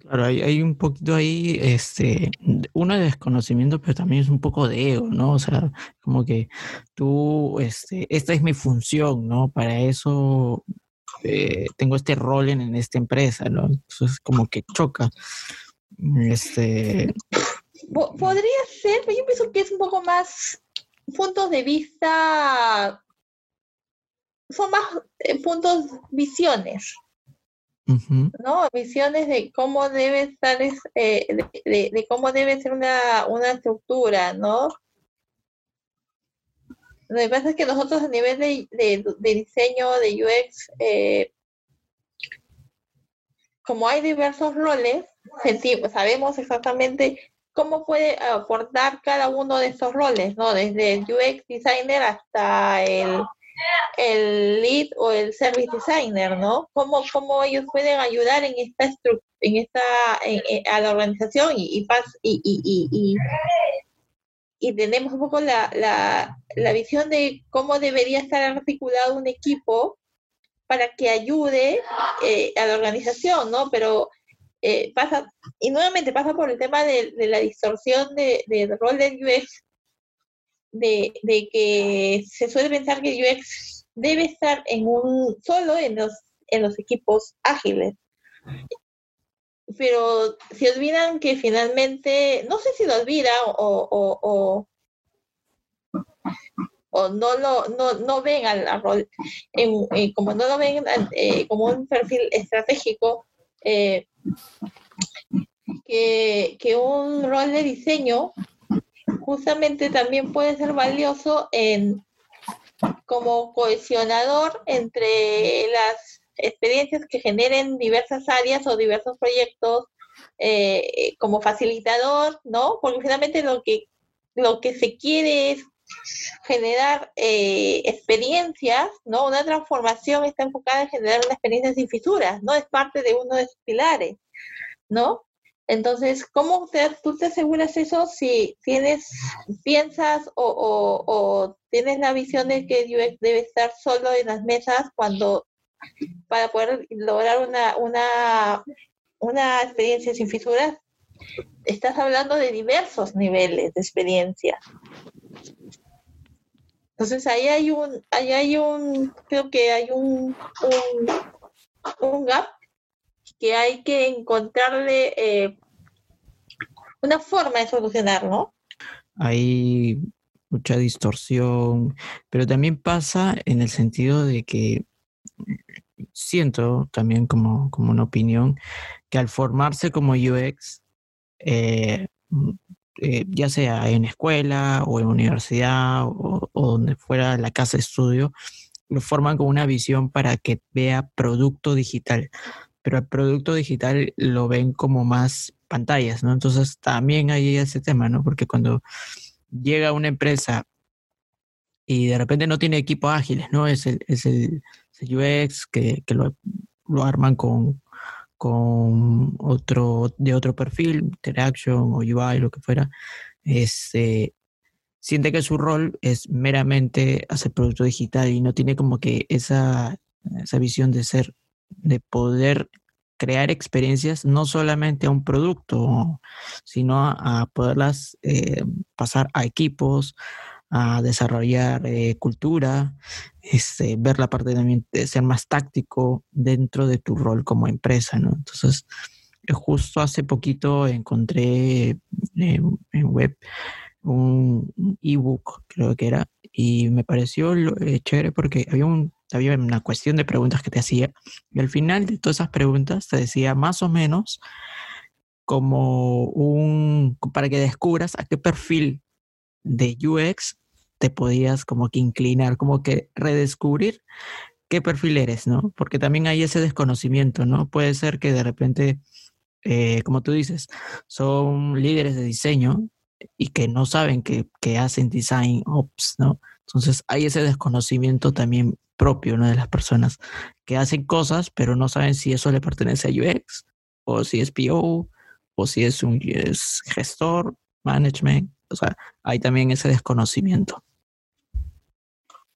Claro, hay, un poquito ahí, este, uno de desconocimiento, pero también es un poco de ego, ¿no? O sea, como que tú, este, esta es mi función, ¿no? Para eso eh, tengo este rol en, esta empresa, ¿no? Entonces, como que choca. Este. Podría ser, pero yo pienso que es un poco más puntos de vista, son más eh, puntos, visiones. ¿No? Visiones de cómo debe estar, eh, de, cómo debe ser una, una estructura, ¿no? Lo que pasa es que nosotros a nivel de, diseño, de UX, eh, como hay diversos roles, sabemos exactamente cómo puede aportar cada uno de estos roles, ¿no? Desde el UX designer hasta el, el lead o el service designer, ¿no? Cómo, cómo ellos pueden ayudar en esta en esta a la organización y, y, y, y, y tenemos un poco la, la, la visión de cómo debería estar articulado un equipo para que ayude eh, a la organización, ¿no? Pero eh, pasa, y nuevamente pasa por el tema de, la distorsión del de rol del UX, de, que se suele pensar que UX debe estar en un solo en los, en los equipos ágiles. Pero se olvidan que finalmente, no sé si lo olvidan o, o, no lo no, no ven al, rol en, como no lo ven eh, como un perfil estratégico eh, que, que, un rol de diseño justamente también puede ser valioso en como cohesionador entre las experiencias que generen diversas áreas o diversos proyectos eh, como facilitador, ¿no? Porque finalmente lo que lo que se quiere es generar eh, experiencias, ¿no? Una transformación está enfocada en generar una experiencia sin fisuras, ¿no? Es parte de uno de sus pilares, ¿no? Entonces, ¿cómo tú te aseguras eso si tienes, piensas o, tienes la visión de que debe estar solo en las mesas cuando para poder lograr una, una, una experiencia sin fisuras? Estás hablando de diversos niveles de experiencia, entonces ahí hay un, ahí hay un, creo que hay un, un, gap que hay que encontrarle eh, una forma de solucionar, ¿no? Hay mucha distorsión, pero también pasa en el sentido de que siento también como, como una opinión que al formarse como UX, eh, eh, ya sea en escuela o en universidad o, donde fuera la casa de estudio, lo forman con una visión para que vea producto digital. Pero el producto digital lo ven como más pantallas, ¿no? Entonces también hay ese tema, ¿no? Porque cuando llega una empresa y de repente no tiene equipos ágiles, ¿no? Es el, es el, UX que, lo, arman con, con otro, de otro perfil, Interaction o UI, lo que fuera, este, siente que su rol es meramente hacer producto digital y no tiene como que esa, esa visión de ser, de poder crear experiencias no solamente a un producto, sino a, poderlas eh, pasar a equipos, a desarrollar eh, cultura, este, ver la parte también de ser más táctico dentro de tu rol como empresa, ¿no? Entonces, eh, justo hace poquito encontré en web un ebook, creo que era, y me pareció chévere porque había, un, había una cuestión de preguntas que te hacía, y al final de todas esas preguntas te decía más o menos como un, para que descubras a qué perfil de UX te podías como que inclinar, como que redescubrir qué perfil eres, ¿no? Porque también hay ese desconocimiento, ¿no? Puede ser que de repente, eh, como tú dices, son líderes de diseño y que no saben que, que, hacen design ops, ¿no? Entonces hay ese desconocimiento también propio, ¿no? De las personas que hacen cosas, pero no saben si eso le pertenece a UX o si es PO o si es un gestor, management. O sea, hay también ese desconocimiento.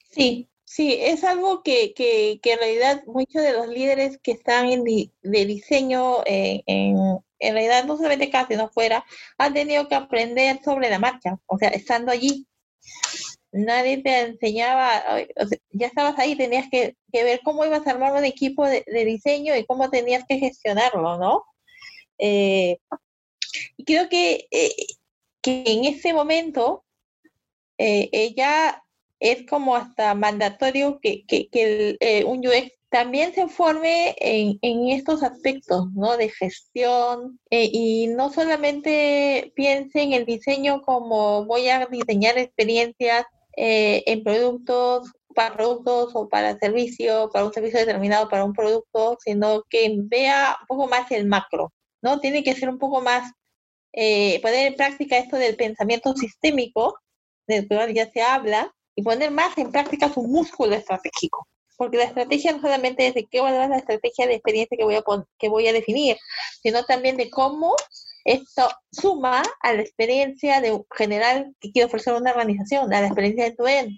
Sí, sí, es algo que, que, que en realidad muchos de los líderes que están en de diseño eh, en, en realidad no solamente acá, sino fuera, han tenido que aprender sobre la marcha, o sea, estando allí. Nadie te enseñaba, ya estabas ahí, tenías que, ver cómo ibas a armar un equipo de, diseño y cómo tenías que gestionarlo, ¿no? Eh, y creo que eh, que en ese momento eh, ella es como hasta mandatorio que, que, eh, un UX también se forme en, en, estos aspectos ¿no? de gestión eh, y no solamente piense en el diseño como voy a diseñar experiencias eh, en productos, para productos o para servicio, para un servicio determinado, para un producto, sino que vea un poco más el macro, ¿no? Tiene que ser un poco más, eh, poner en práctica esto del pensamiento sistémico, del que ya se habla, y poner más en práctica su músculo estratégico. Porque la estrategia no solamente es de qué va a dar la estrategia de experiencia que voy a, que voy a definir, sino también de cómo esto suma a la experiencia general que quiero ofrecer una organización, a la experiencia de tu end,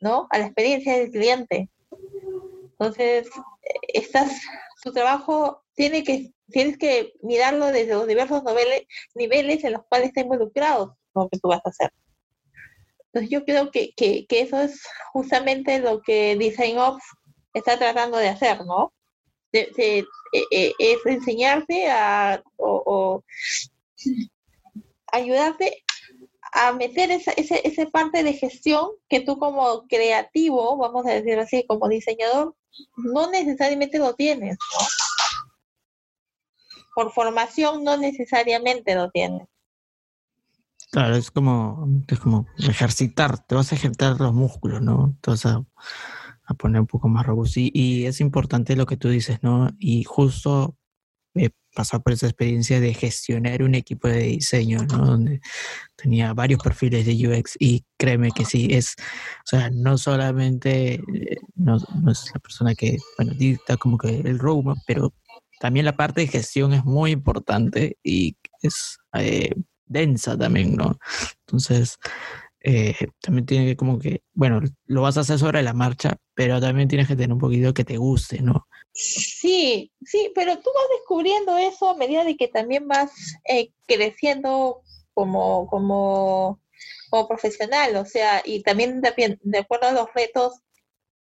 ¿no? A la experiencia del cliente. Entonces, estás, tu trabajo tiene que, tienes que mirarlo desde los diversos niveles, niveles en los cuales está involucrado lo que tú vas a hacer. Entonces yo creo que, que, eso es justamente lo que Design Ops está tratando de hacer, ¿no? De, eh, eh, es enseñarte a o, ayudarte a meter esa, esa, esa, parte de gestión que tú como creativo, vamos a decir así, como diseñador, no necesariamente lo tienes, ¿no? Por formación no necesariamente lo tienes. Claro, es como, es como ejercitar, te vas a ejercitar los músculos, ¿no? Vas a, poner un poco más robusto. Y, es importante lo que tú dices, ¿no? Y justo he pasado por esa experiencia de gestionar un equipo de diseño, ¿no? Donde tenía varios perfiles de UX y créeme que sí, es, o sea, no solamente, eh, no, es la persona que, bueno, dicta como que el roadmap, pero también la parte de gestión es muy importante y es... Eh, densa también, ¿no? Entonces, eh, también tiene que como que, bueno, lo vas a hacer sobre la marcha, pero también tienes que tener un poquito que te guste, ¿no? Sí, sí, pero tú vas descubriendo eso a medida de que también vas eh, creciendo como, como, como profesional, o sea, y también de, de acuerdo a los retos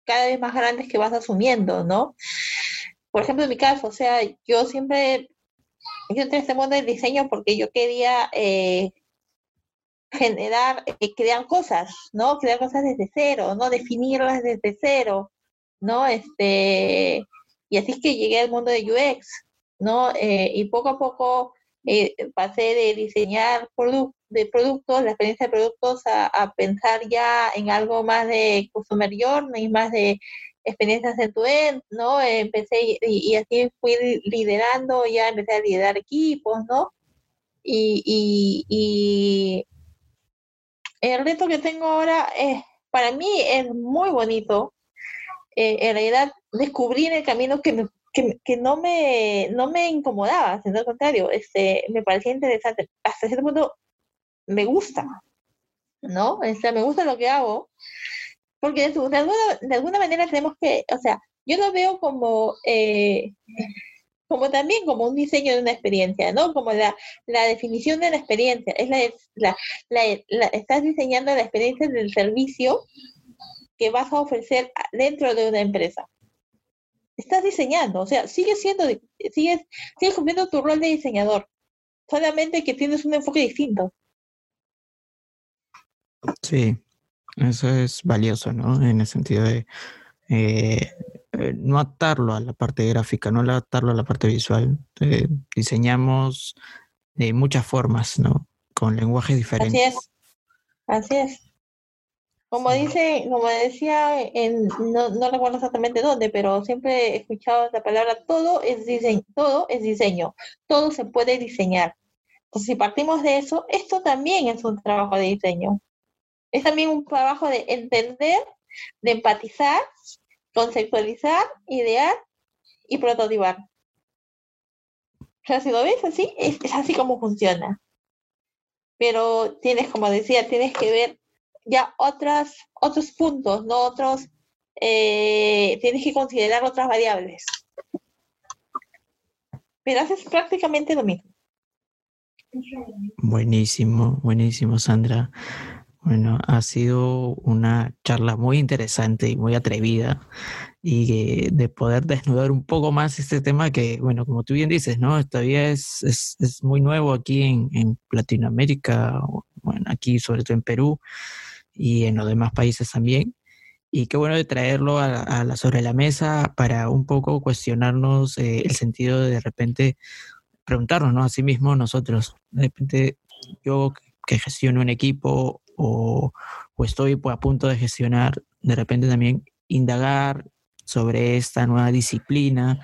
cada vez más grandes que vas asumiendo, ¿no? Por ejemplo, en mi caso, o sea, yo siempre yo entré en este mundo del diseño porque yo quería eh, generar, eh, crear cosas, ¿no? Crear cosas desde cero, ¿no? Definirlas desde cero, ¿no? Este, y así es que llegué al mundo de UX, ¿no? Eh, y poco a poco pasé de diseñar de productos, la experiencia de productos, a, pensar ya en algo más de customer journey, más de experiencias en tu end, ¿no? Empecé y, así fui liderando, ya empecé a liderar equipos, ¿no? Y, y, el reto que tengo ahora es, para mí es muy bonito, eh, en realidad descubrir el camino que, que, no, me, no me incomodaba, sino al contrario, este, me parecía interesante. Hasta cierto punto me gusta, ¿no? O sea, me gusta lo que hago, porque de, alguna, de alguna manera tenemos que, o sea, yo lo veo como, eh, como también como un diseño de una experiencia, ¿no? Como la, la definición de la experiencia, es la, la, estás diseñando la experiencia del servicio que vas a ofrecer dentro de una empresa. Estás diseñando, o sea, sigues siendo, sigues, sigues cumpliendo tu rol de diseñador, solamente que tienes un enfoque distinto. Sí, eso es valioso, ¿no? En el sentido de eh, no atarlo a la parte gráfica, no atarlo a la parte visual. Eh, diseñamos de muchas formas, ¿no? Con lenguajes diferentes. Así es. Así es. Como dice, como decía, en, no, no recuerdo exactamente dónde, pero siempre he escuchado la palabra todo es diseño, todo es diseño, todo se puede diseñar. Entonces, si partimos de eso, esto también es un trabajo de diseño es también un trabajo de entender, de empatizar, conceptualizar, idear y prototipar. O sea, si lo ves así, es, así como funciona. Pero tienes, como decía, tienes que ver ya otras, otros puntos, no otros, eh, tienes que considerar otras variables. Pero haces prácticamente lo mismo. Buenísimo, buenísimo, Sandra. Bueno, ha sido una charla muy interesante y muy atrevida y de poder desnudar un poco más este tema que, bueno, como tú bien dices, ¿no? Todavía es, es, muy nuevo aquí en, en, Latinoamérica, bueno, aquí sobre todo en Perú y en los demás países también. Y qué bueno de traerlo a, la, sobre la mesa para un poco cuestionarnos eh, el sentido de de repente preguntarnos, ¿no? A sí mismo nosotros, de repente yo que gestiono un equipo o, estoy pues, a punto de gestionar, de repente también indagar sobre esta nueva disciplina,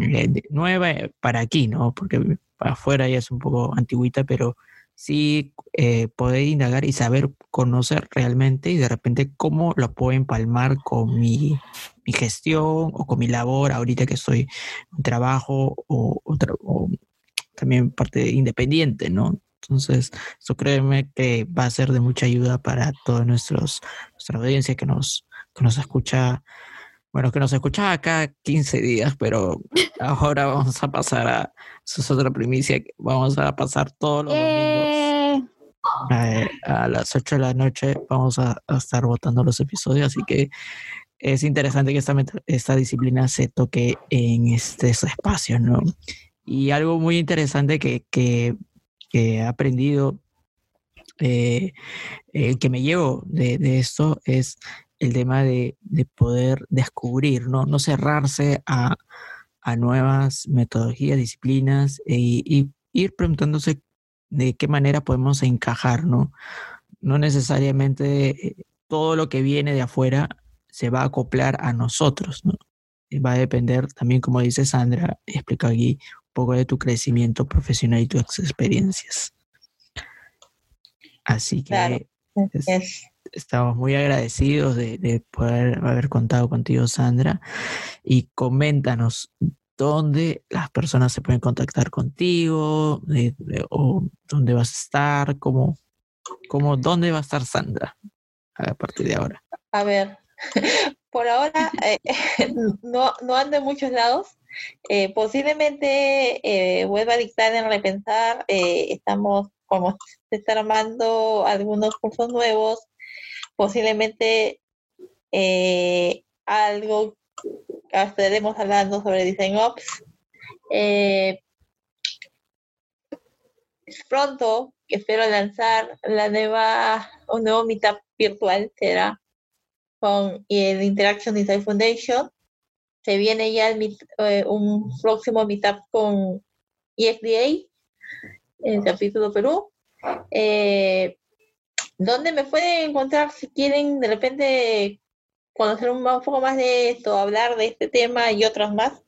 eh, nueva para aquí, ¿no? Porque para afuera ya es un poco antigüita, pero sí eh, poder indagar y saber conocer realmente y de repente cómo lo puedo empalmar con mi, gestión o con mi labor ahorita que estoy en trabajo o, o también parte independiente, ¿no? Entonces, eso créeme que va a ser de mucha ayuda para toda nuestra audiencia que nos, que nos escucha bueno, que nos escucha acá 15 días, pero ahora vamos a pasar a, eso es otra primicia, vamos a pasar todos los domingos eh, a, las 8 de la noche, vamos a, estar votando los episodios, así que es interesante que esta, esta disciplina se toque en este, espacio, ¿no? Y algo muy interesante que, que, he aprendido, eh, que me llevo de, de esto es el tema de, poder descubrir, ¿no? No cerrarse a, nuevas metodologías, disciplinas e, y ir preguntándose de qué manera podemos encajar, ¿no? No necesariamente eh, todo lo que viene de afuera se va a acoplar a nosotros, ¿no? Va a depender también, como dice Sandra, explica aquí poco de tu crecimiento profesional y tus experiencias. Así que estamos muy agradecidos de, poder haber contado contigo, Sandra. Y coméntanos dónde las personas se pueden contactar contigo o dónde vas a estar, cómo, cómo, dónde va a estar Sandra a partir de ahora. A ver, por ahora eh, no, no ando en muchos lados. Eh, posiblemente eh, vuelva a dictar en repensar. estamos como se están armando algunos cursos nuevos posiblemente eh, algo estaremos hablando sobre Design Ops. Eh, pronto, espero lanzar la nueva, un nuevo meetup virtual, será con el Interaction Design Foundation. Se viene ya eh, un próximo meetup con ESDA, el capítulo Perú. ¿Dónde me pueden encontrar si quieren de repente conocer un, poco más de esto, hablar de este tema y otros más?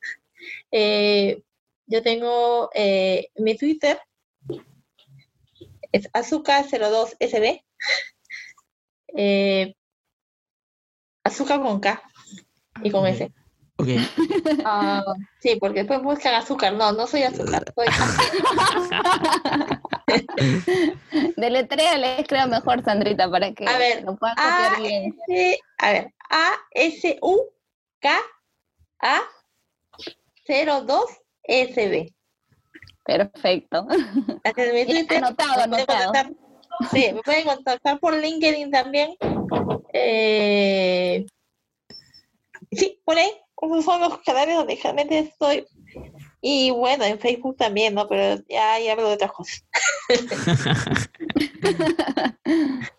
Eh, yo tengo eh, mi Twitter, es azúcar02sb. Eh, azúcar con K y con S. Ah, sí, porque después buscan azúcar. No, no soy azúcar. Soy les creo mejor, Sandrita, para que a ver, lo puedan copiar bien. a ver, A-S-U-K-A-02-S-B. Perfecto. anotado, anotado. Sí, me pueden contactar por LinkedIn también. Eh, sí, por ahí esos son los canales donde realmente estoy. Y bueno, en Facebook también, ¿no? Pero ya, ya hablo de otras cosas.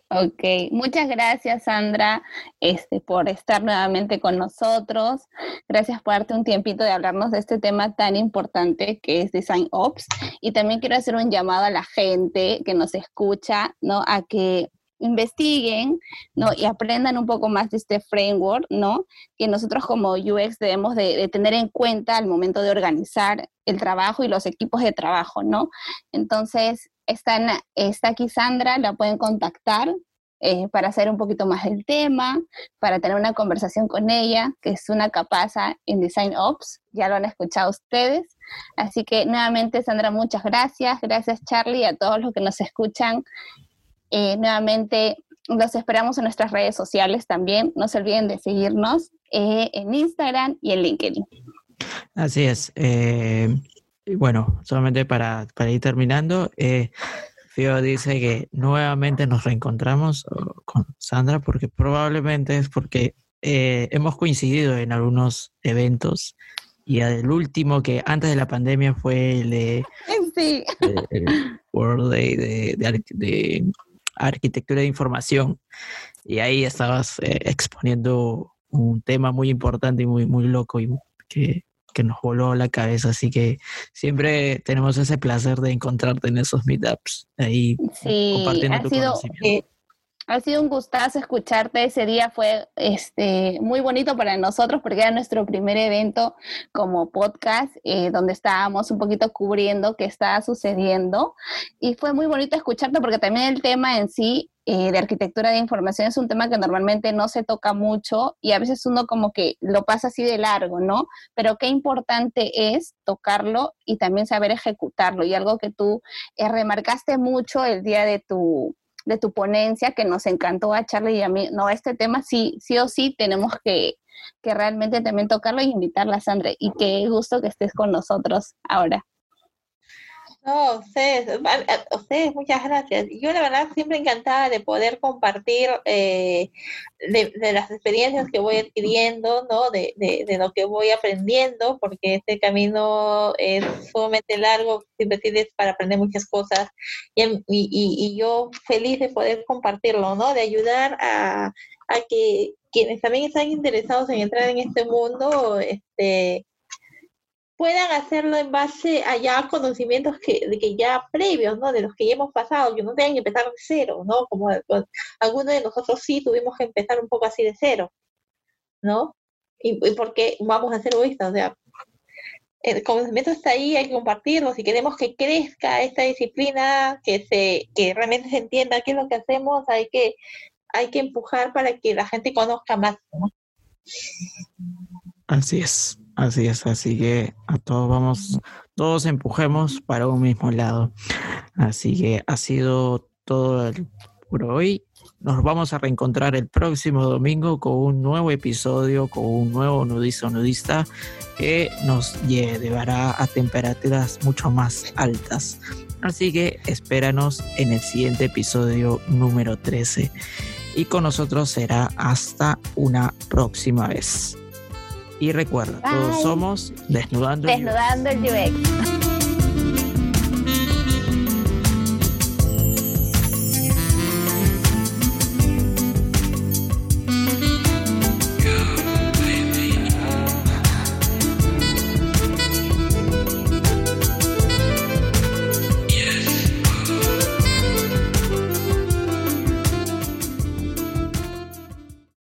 ok, muchas gracias Sandra este, por estar nuevamente con nosotros. Gracias por darte un tiempito de hablarnos de este tema tan importante que es Design Ops. Y también quiero hacer un llamado a la gente que nos escucha, ¿no? A que investiguen, ¿no? Y aprendan un poco más de este framework, ¿no? Que nosotros como UX debemos de, tener en cuenta al momento de organizar el trabajo y los equipos de trabajo, ¿no? Entonces, está, está aquí Sandra, la pueden contactar eh, para hacer un poquito más del tema, para tener una conversación con ella, que es una capaza en Design Ops, ya lo han escuchado ustedes. Así que nuevamente, Sandra, muchas gracias. Gracias, Charlie, a todos los que nos escuchan eh, nuevamente, los esperamos en nuestras redes sociales también. No se olviden de seguirnos eh, en Instagram y en LinkedIn. Así es. Eh, bueno, solamente para, ir terminando, Fio dice que nuevamente nos reencontramos con Sandra porque probablemente es porque hemos coincidido en algunos eventos y el último que antes de la pandemia fue el de World Day de, de, arquitectura de información y ahí estabas eh, exponiendo un tema muy importante y muy, muy loco y que, nos voló la cabeza. Así que siempre tenemos ese placer de encontrarte en esos meetups, ahí sí, compartiendo ha tu sido, conocimiento. Ha sido un gustazo escucharte. Ese día fue este, muy bonito para nosotros porque era nuestro primer evento como podcast, eh, donde estábamos un poquito cubriendo qué estaba sucediendo. Y fue muy bonito escucharte porque también el tema en sí eh, de arquitectura de información es un tema que normalmente no se toca mucho y a veces uno como que lo pasa así de largo, ¿no? Pero qué importante es tocarlo y también saber ejecutarlo. Y algo que tú eh, remarcaste mucho el día de tu de tu ponencia que nos encantó a Charlie y a mí. No, este tema sí, sí o sí tenemos que, que realmente también tocarlo y invitarla, Sandra. Y qué gusto que estés con nosotros ahora. No, ustedes, ustedes, muchas gracias. Yo la verdad siempre encantada de poder compartir eh, de, las experiencias que voy adquiriendo, ¿no? De, de, lo que voy aprendiendo, porque este camino es sumamente largo, siempre tienes para aprender muchas cosas y, y, y, yo feliz de poder compartirlo, ¿no? De ayudar a, a que quienes también están interesados en entrar en este mundo, este puedan hacerlo en base a ya conocimientos que, de que ya previos, ¿no? De los que ya hemos pasado, que no tengan que empezar de cero, ¿no? Como pues, algunos de nosotros sí tuvimos que empezar un poco así de cero, ¿no? Y, porque vamos a ser egoístas, o sea, el conocimiento está ahí, hay que compartirlo. Si queremos que crezca esta disciplina, que se, que realmente se entienda qué es lo que hacemos, hay que, hay que empujar para que la gente conozca más, ¿no? Así es. Así es, así que a todos vamos, todos empujemos para un mismo lado. Así que ha sido todo por hoy. Nos vamos a reencontrar el próximo domingo con un nuevo episodio, con un nuevo nudista nudista que nos llevará a temperaturas mucho más altas. Así que espéranos en el siguiente episodio número 13. Y con nosotros será hasta una próxima vez. Y recuerda, todos somos Desnudando, Desnudando el UX.